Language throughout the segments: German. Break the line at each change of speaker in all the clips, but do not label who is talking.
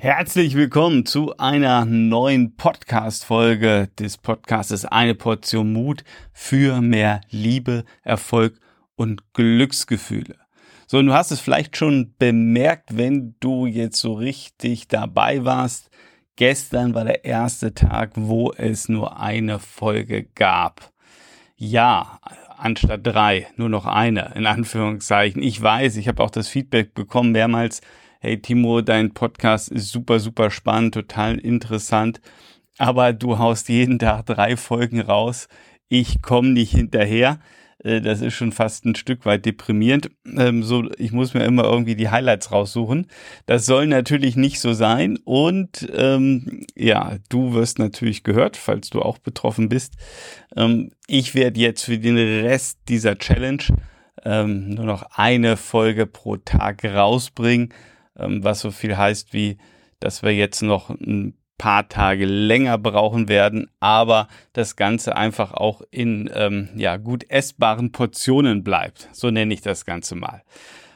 Herzlich willkommen zu einer neuen Podcast-Folge des Podcastes Eine Portion Mut für mehr Liebe, Erfolg und Glücksgefühle. So, und du hast es vielleicht schon bemerkt, wenn du jetzt so richtig dabei warst. Gestern war der erste Tag, wo es nur eine Folge gab. Ja, anstatt drei, nur noch eine, in Anführungszeichen. Ich weiß, ich habe auch das Feedback bekommen mehrmals, hey Timo, dein Podcast ist super, super spannend, total interessant, aber du haust jeden Tag drei Folgen raus. Ich komme nicht hinterher. Äh, das ist schon fast ein Stück weit deprimierend. Ähm, so, ich muss mir immer irgendwie die Highlights raussuchen. Das soll natürlich nicht so sein. Und ähm, ja, du wirst natürlich gehört, falls du auch betroffen bist. Ähm, ich werde jetzt für den Rest dieser Challenge ähm, nur noch eine Folge pro Tag rausbringen was so viel heißt wie, dass wir jetzt noch ein paar Tage länger brauchen werden, aber das Ganze einfach auch in ähm, ja, gut essbaren Portionen bleibt. So nenne ich das Ganze mal.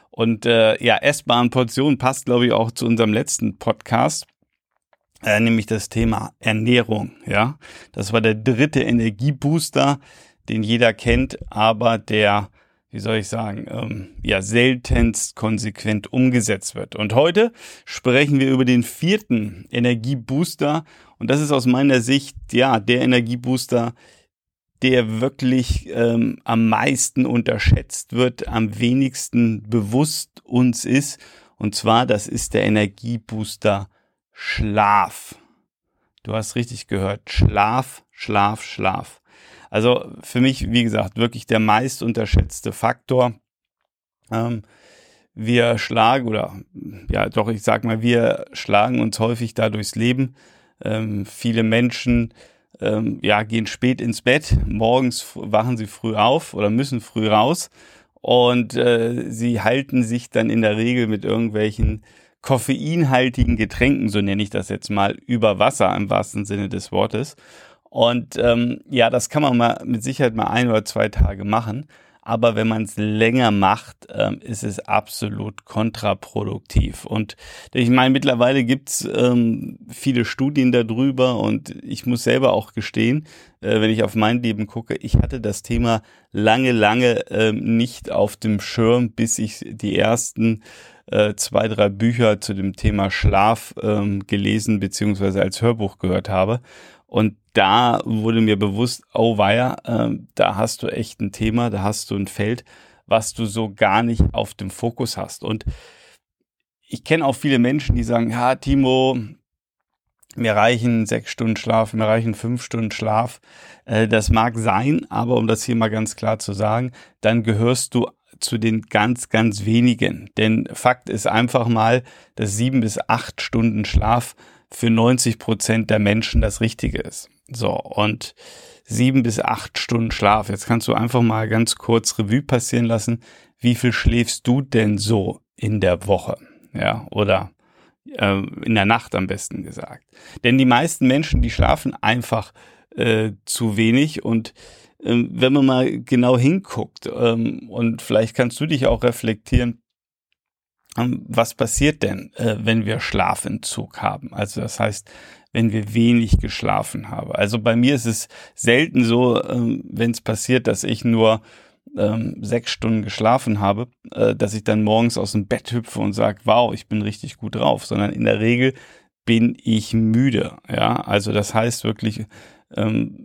Und äh, ja, essbaren Portionen passt, glaube ich, auch zu unserem letzten Podcast, äh, nämlich das Thema Ernährung. Ja, das war der dritte Energiebooster, den jeder kennt, aber der wie soll ich sagen, ähm, ja, seltenst konsequent umgesetzt wird. Und heute sprechen wir über den vierten Energiebooster. Und das ist aus meiner Sicht, ja, der Energiebooster, der wirklich ähm, am meisten unterschätzt wird, am wenigsten bewusst uns ist. Und zwar, das ist der Energiebooster Schlaf. Du hast richtig gehört. Schlaf, Schlaf, Schlaf. Also für mich, wie gesagt, wirklich der meist unterschätzte Faktor. Ähm, wir schlagen oder ja doch, ich sag mal, wir schlagen uns häufig da durchs Leben. Ähm, viele Menschen ähm, ja, gehen spät ins Bett, morgens wachen sie früh auf oder müssen früh raus und äh, sie halten sich dann in der Regel mit irgendwelchen koffeinhaltigen Getränken, so nenne ich das jetzt mal, über Wasser im wahrsten Sinne des Wortes. Und ähm, ja, das kann man mal mit Sicherheit mal ein oder zwei Tage machen. Aber wenn man es länger macht, ähm, ist es absolut kontraproduktiv. Und ich meine, mittlerweile gibt's ähm, viele Studien darüber und ich muss selber auch gestehen, äh, wenn ich auf mein Leben gucke, ich hatte das Thema lange, lange ähm, nicht auf dem Schirm, bis ich die ersten äh, zwei, drei Bücher zu dem Thema Schlaf ähm, gelesen beziehungsweise als Hörbuch gehört habe. Und da wurde mir bewusst, oh weia, äh, da hast du echt ein Thema, da hast du ein Feld, was du so gar nicht auf dem Fokus hast. Und ich kenne auch viele Menschen, die sagen, ja, Timo, mir reichen sechs Stunden Schlaf, mir reichen fünf Stunden Schlaf. Äh, das mag sein, aber um das hier mal ganz klar zu sagen, dann gehörst du zu den ganz, ganz wenigen. Denn Fakt ist einfach mal, dass sieben bis acht Stunden Schlaf für 90 Prozent der Menschen das Richtige ist. So, und sieben bis acht Stunden Schlaf. Jetzt kannst du einfach mal ganz kurz Revue passieren lassen. Wie viel schläfst du denn so in der Woche? Ja, oder äh, in der Nacht am besten gesagt. Denn die meisten Menschen, die schlafen einfach äh, zu wenig und ähm, wenn man mal genau hinguckt ähm, und vielleicht kannst du dich auch reflektieren, was passiert denn, äh, wenn wir Schlafentzug haben? Also das heißt, wenn wir wenig geschlafen haben. Also bei mir ist es selten so, ähm, wenn es passiert, dass ich nur ähm, sechs Stunden geschlafen habe, äh, dass ich dann morgens aus dem Bett hüpfe und sage, wow, ich bin richtig gut drauf, sondern in der Regel bin ich müde. Ja, also das heißt wirklich,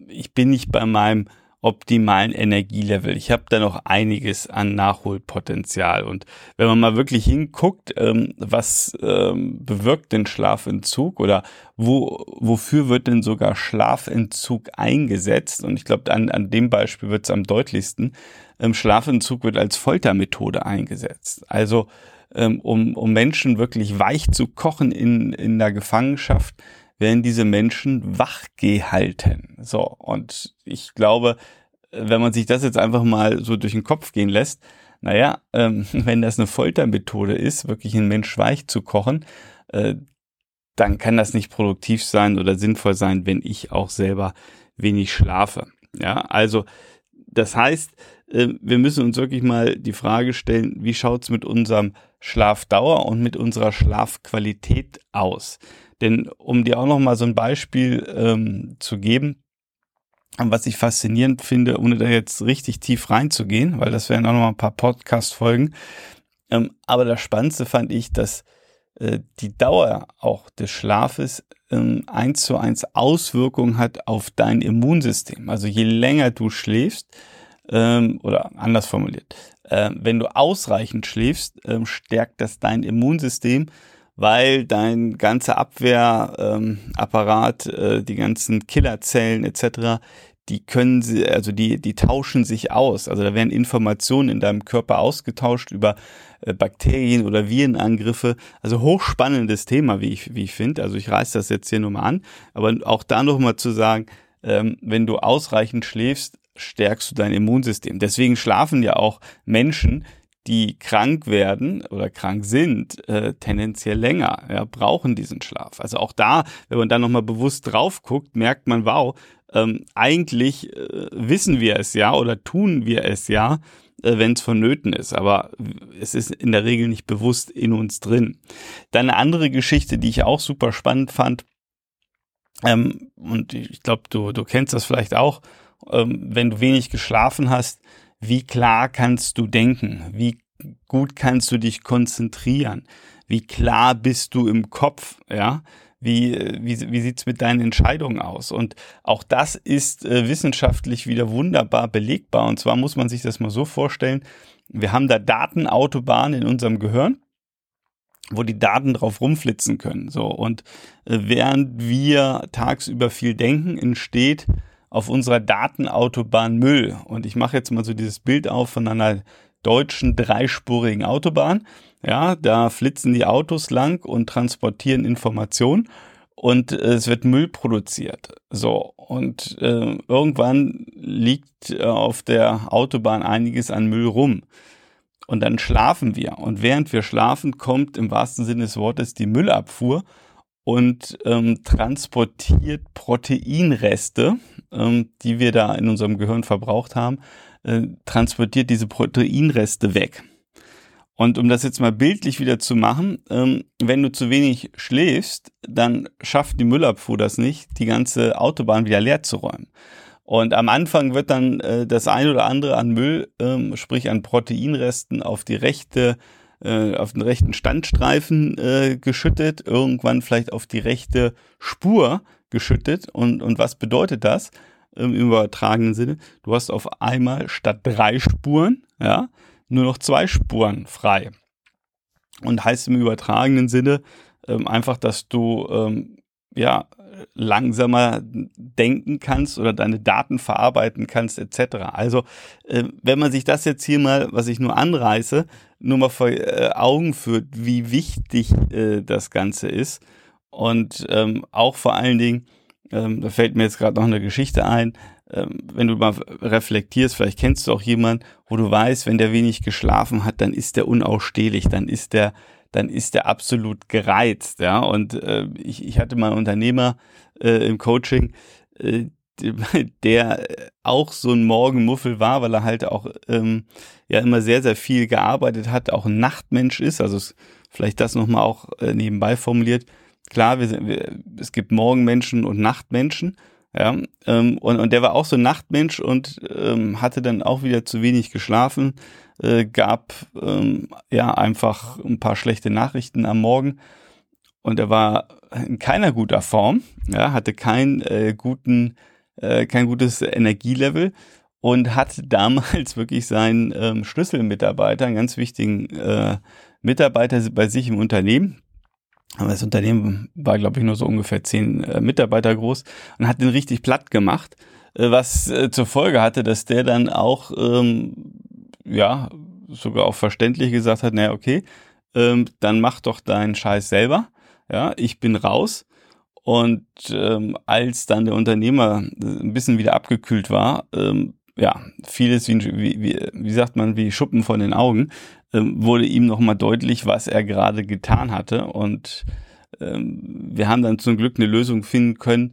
ich bin nicht bei meinem optimalen Energielevel. Ich habe da noch einiges an Nachholpotenzial. Und wenn man mal wirklich hinguckt, ähm, was ähm, bewirkt denn Schlafentzug oder wo, wofür wird denn sogar Schlafentzug eingesetzt? Und ich glaube, an, an dem Beispiel wird es am deutlichsten. Ähm, Schlafentzug wird als Foltermethode eingesetzt. Also ähm, um, um Menschen wirklich weich zu kochen in, in der Gefangenschaft, werden diese Menschen wach gehalten. So, und ich glaube, wenn man sich das jetzt einfach mal so durch den Kopf gehen lässt, naja, ähm, wenn das eine Foltermethode ist, wirklich einen Mensch weich zu kochen, äh, dann kann das nicht produktiv sein oder sinnvoll sein, wenn ich auch selber wenig schlafe. Ja, also das heißt, äh, wir müssen uns wirklich mal die Frage stellen, wie schaut's mit unserem Schlafdauer und mit unserer Schlafqualität aus? Denn um dir auch noch mal so ein Beispiel ähm, zu geben, was ich faszinierend finde, ohne da jetzt richtig tief reinzugehen, weil das wären auch noch mal ein paar Podcast-Folgen. Ähm, aber das Spannendste fand ich, dass äh, die Dauer auch des Schlafes ähm, eins zu eins Auswirkungen hat auf dein Immunsystem. Also je länger du schläfst, ähm, oder anders formuliert, äh, wenn du ausreichend schläfst, ähm, stärkt das dein Immunsystem, weil dein ganzer Abwehrapparat, ähm, äh, die ganzen Killerzellen etc., die können sie, also die, die tauschen sich aus. Also da werden Informationen in deinem Körper ausgetauscht über äh, Bakterien oder Virenangriffe. Also hochspannendes Thema, wie ich, wie ich finde. Also ich reiß das jetzt hier nur mal an. Aber auch da nochmal zu sagen, ähm, wenn du ausreichend schläfst, stärkst du dein Immunsystem. Deswegen schlafen ja auch Menschen, die krank werden oder krank sind, äh, tendenziell länger, ja, brauchen diesen Schlaf. Also auch da, wenn man da nochmal bewusst drauf guckt, merkt man, wow, ähm, eigentlich äh, wissen wir es ja oder tun wir es ja, äh, wenn es vonnöten ist, aber es ist in der Regel nicht bewusst in uns drin. Dann eine andere Geschichte, die ich auch super spannend fand, ähm, und ich glaube, du, du kennst das vielleicht auch, ähm, wenn du wenig geschlafen hast, wie klar kannst du denken? Wie gut kannst du dich konzentrieren? Wie klar bist du im Kopf? Ja, wie, wie, wie sieht's mit deinen Entscheidungen aus? Und auch das ist äh, wissenschaftlich wieder wunderbar belegbar. Und zwar muss man sich das mal so vorstellen, wir haben da Datenautobahnen in unserem Gehirn wo die Daten drauf rumflitzen können. So und äh, während wir tagsüber viel denken, entsteht auf unserer Datenautobahn Müll. Und ich mache jetzt mal so dieses Bild auf von einer deutschen dreispurigen Autobahn. Ja, da flitzen die Autos lang und transportieren Informationen und äh, es wird Müll produziert. So, und äh, irgendwann liegt äh, auf der Autobahn einiges an Müll rum. Und dann schlafen wir. Und während wir schlafen, kommt im wahrsten Sinne des Wortes die Müllabfuhr und ähm, transportiert Proteinreste, ähm, die wir da in unserem Gehirn verbraucht haben, äh, transportiert diese Proteinreste weg. Und um das jetzt mal bildlich wieder zu machen, ähm, wenn du zu wenig schläfst, dann schafft die Müllabfuhr das nicht, die ganze Autobahn wieder leer zu räumen. Und am Anfang wird dann äh, das ein oder andere an Müll, ähm, sprich an Proteinresten, auf die rechte äh, auf den rechten Standstreifen äh, geschüttet, irgendwann vielleicht auf die rechte Spur geschüttet. Und, und was bedeutet das im übertragenen Sinne? Du hast auf einmal statt drei Spuren, ja, nur noch zwei Spuren frei. Und heißt im übertragenen Sinne ähm, einfach, dass du ähm, ja langsamer denken kannst oder deine Daten verarbeiten kannst etc. Also äh, wenn man sich das jetzt hier mal, was ich nur anreiße, nur mal vor äh, Augen führt, wie wichtig äh, das Ganze ist und ähm, auch vor allen Dingen, ähm, da fällt mir jetzt gerade noch eine Geschichte ein, ähm, wenn du mal reflektierst, vielleicht kennst du auch jemanden, wo du weißt, wenn der wenig geschlafen hat, dann ist der unausstehlich, dann ist der dann ist der absolut gereizt, ja. Und äh, ich, ich hatte mal einen Unternehmer äh, im Coaching, äh, der auch so ein Morgenmuffel war, weil er halt auch ähm, ja immer sehr, sehr viel gearbeitet hat, auch ein Nachtmensch ist, also vielleicht das nochmal auch äh, nebenbei formuliert. Klar, wir, wir, es gibt Morgenmenschen und Nachtmenschen, ja, ähm, und, und der war auch so ein Nachtmensch und ähm, hatte dann auch wieder zu wenig geschlafen, äh, gab ähm, ja einfach ein paar schlechte Nachrichten am Morgen. Und er war in keiner guter Form, ja, hatte keinen äh, guten, äh, kein gutes Energielevel und hat damals wirklich seinen ähm, Schlüsselmitarbeiter, einen ganz wichtigen äh, Mitarbeiter bei sich im Unternehmen, aber das Unternehmen war, glaube ich, nur so ungefähr zehn äh, Mitarbeiter groß und hat den richtig platt gemacht, äh, was äh, zur Folge hatte, dass der dann auch, ähm, ja, sogar auch verständlich gesagt hat, naja, okay, ähm, dann mach doch deinen Scheiß selber. Ja, ich bin raus. Und ähm, als dann der Unternehmer ein bisschen wieder abgekühlt war, ähm, ja, vieles wie, wie, wie, sagt man, wie Schuppen von den Augen, ähm, wurde ihm nochmal deutlich, was er gerade getan hatte. Und ähm, wir haben dann zum Glück eine Lösung finden können,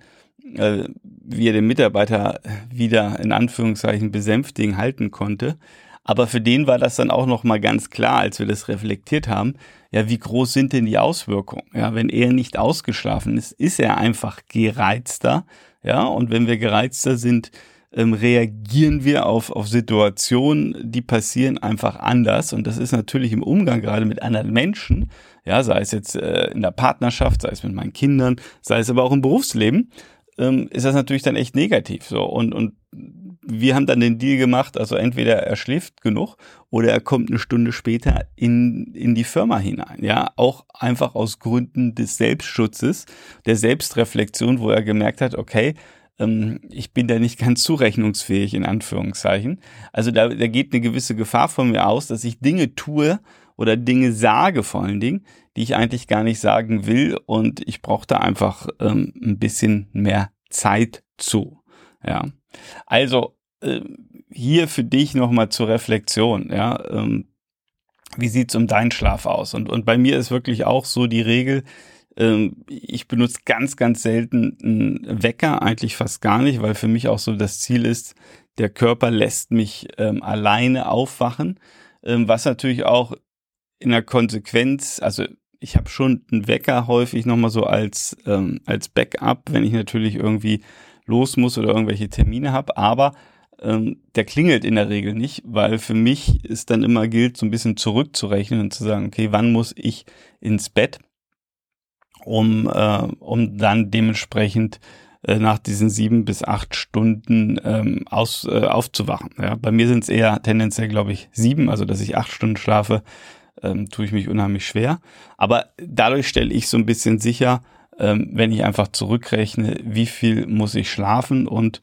äh, wie er den Mitarbeiter wieder in Anführungszeichen besänftigen halten konnte. Aber für den war das dann auch noch mal ganz klar, als wir das reflektiert haben. Ja, wie groß sind denn die Auswirkungen? Ja, wenn er nicht ausgeschlafen ist, ist er einfach gereizter. Ja, und wenn wir gereizter sind, ähm, reagieren wir auf, auf Situationen, die passieren einfach anders. Und das ist natürlich im Umgang gerade mit anderen Menschen, ja, sei es jetzt äh, in der Partnerschaft, sei es mit meinen Kindern, sei es aber auch im Berufsleben, ähm, ist das natürlich dann echt negativ. So und und wir haben dann den Deal gemacht, also entweder er schläft genug oder er kommt eine Stunde später in, in die Firma hinein. Ja, auch einfach aus Gründen des Selbstschutzes, der Selbstreflexion, wo er gemerkt hat, okay, ähm, ich bin da nicht ganz zurechnungsfähig, in Anführungszeichen. Also da, da geht eine gewisse Gefahr von mir aus, dass ich Dinge tue oder Dinge sage vor allen Dingen, die ich eigentlich gar nicht sagen will und ich brauche da einfach ähm, ein bisschen mehr Zeit zu. Ja, also äh, hier für dich nochmal zur Reflexion. Ja, ähm, wie sieht's um deinen Schlaf aus? Und, und bei mir ist wirklich auch so die Regel, ich benutze ganz, ganz selten einen Wecker, eigentlich fast gar nicht, weil für mich auch so das Ziel ist, der Körper lässt mich ähm, alleine aufwachen, ähm, was natürlich auch in der Konsequenz, also ich habe schon einen Wecker häufig nochmal so als, ähm, als Backup, wenn ich natürlich irgendwie los muss oder irgendwelche Termine habe, aber ähm, der klingelt in der Regel nicht, weil für mich ist dann immer gilt, so ein bisschen zurückzurechnen und zu sagen, okay, wann muss ich ins Bett? Um, äh, um dann dementsprechend äh, nach diesen sieben bis acht Stunden ähm, aus, äh, aufzuwachen. Ja, bei mir sind es eher tendenziell, glaube ich, sieben, also dass ich acht Stunden schlafe, ähm, tue ich mich unheimlich schwer. Aber dadurch stelle ich so ein bisschen sicher, ähm, wenn ich einfach zurückrechne, wie viel muss ich schlafen. Und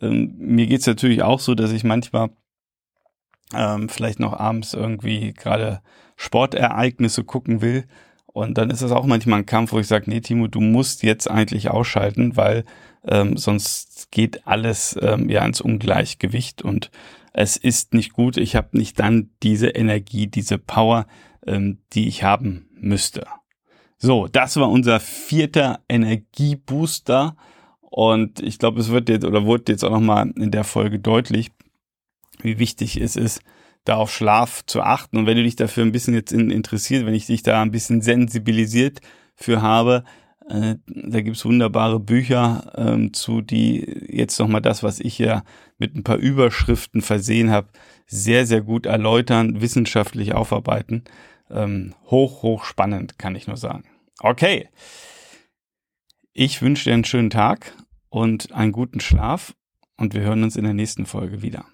ähm, mir geht's natürlich auch so, dass ich manchmal ähm, vielleicht noch abends irgendwie gerade Sportereignisse gucken will und dann ist es auch manchmal ein Kampf, wo ich sage, nee, Timo, du musst jetzt eigentlich ausschalten, weil ähm, sonst geht alles ähm, ja ins Ungleichgewicht und es ist nicht gut. Ich habe nicht dann diese Energie, diese Power, ähm, die ich haben müsste. So, das war unser vierter Energiebooster. Und ich glaube, es wird jetzt oder wurde jetzt auch nochmal in der Folge deutlich, wie wichtig es ist, da auf Schlaf zu achten. Und wenn du dich dafür ein bisschen jetzt interessiert, wenn ich dich da ein bisschen sensibilisiert für habe, äh, da gibt's wunderbare Bücher ähm, zu, die jetzt nochmal das, was ich ja mit ein paar Überschriften versehen habe, sehr, sehr gut erläutern, wissenschaftlich aufarbeiten. Ähm, hoch, hoch spannend, kann ich nur sagen. Okay. Ich wünsche dir einen schönen Tag und einen guten Schlaf und wir hören uns in der nächsten Folge wieder.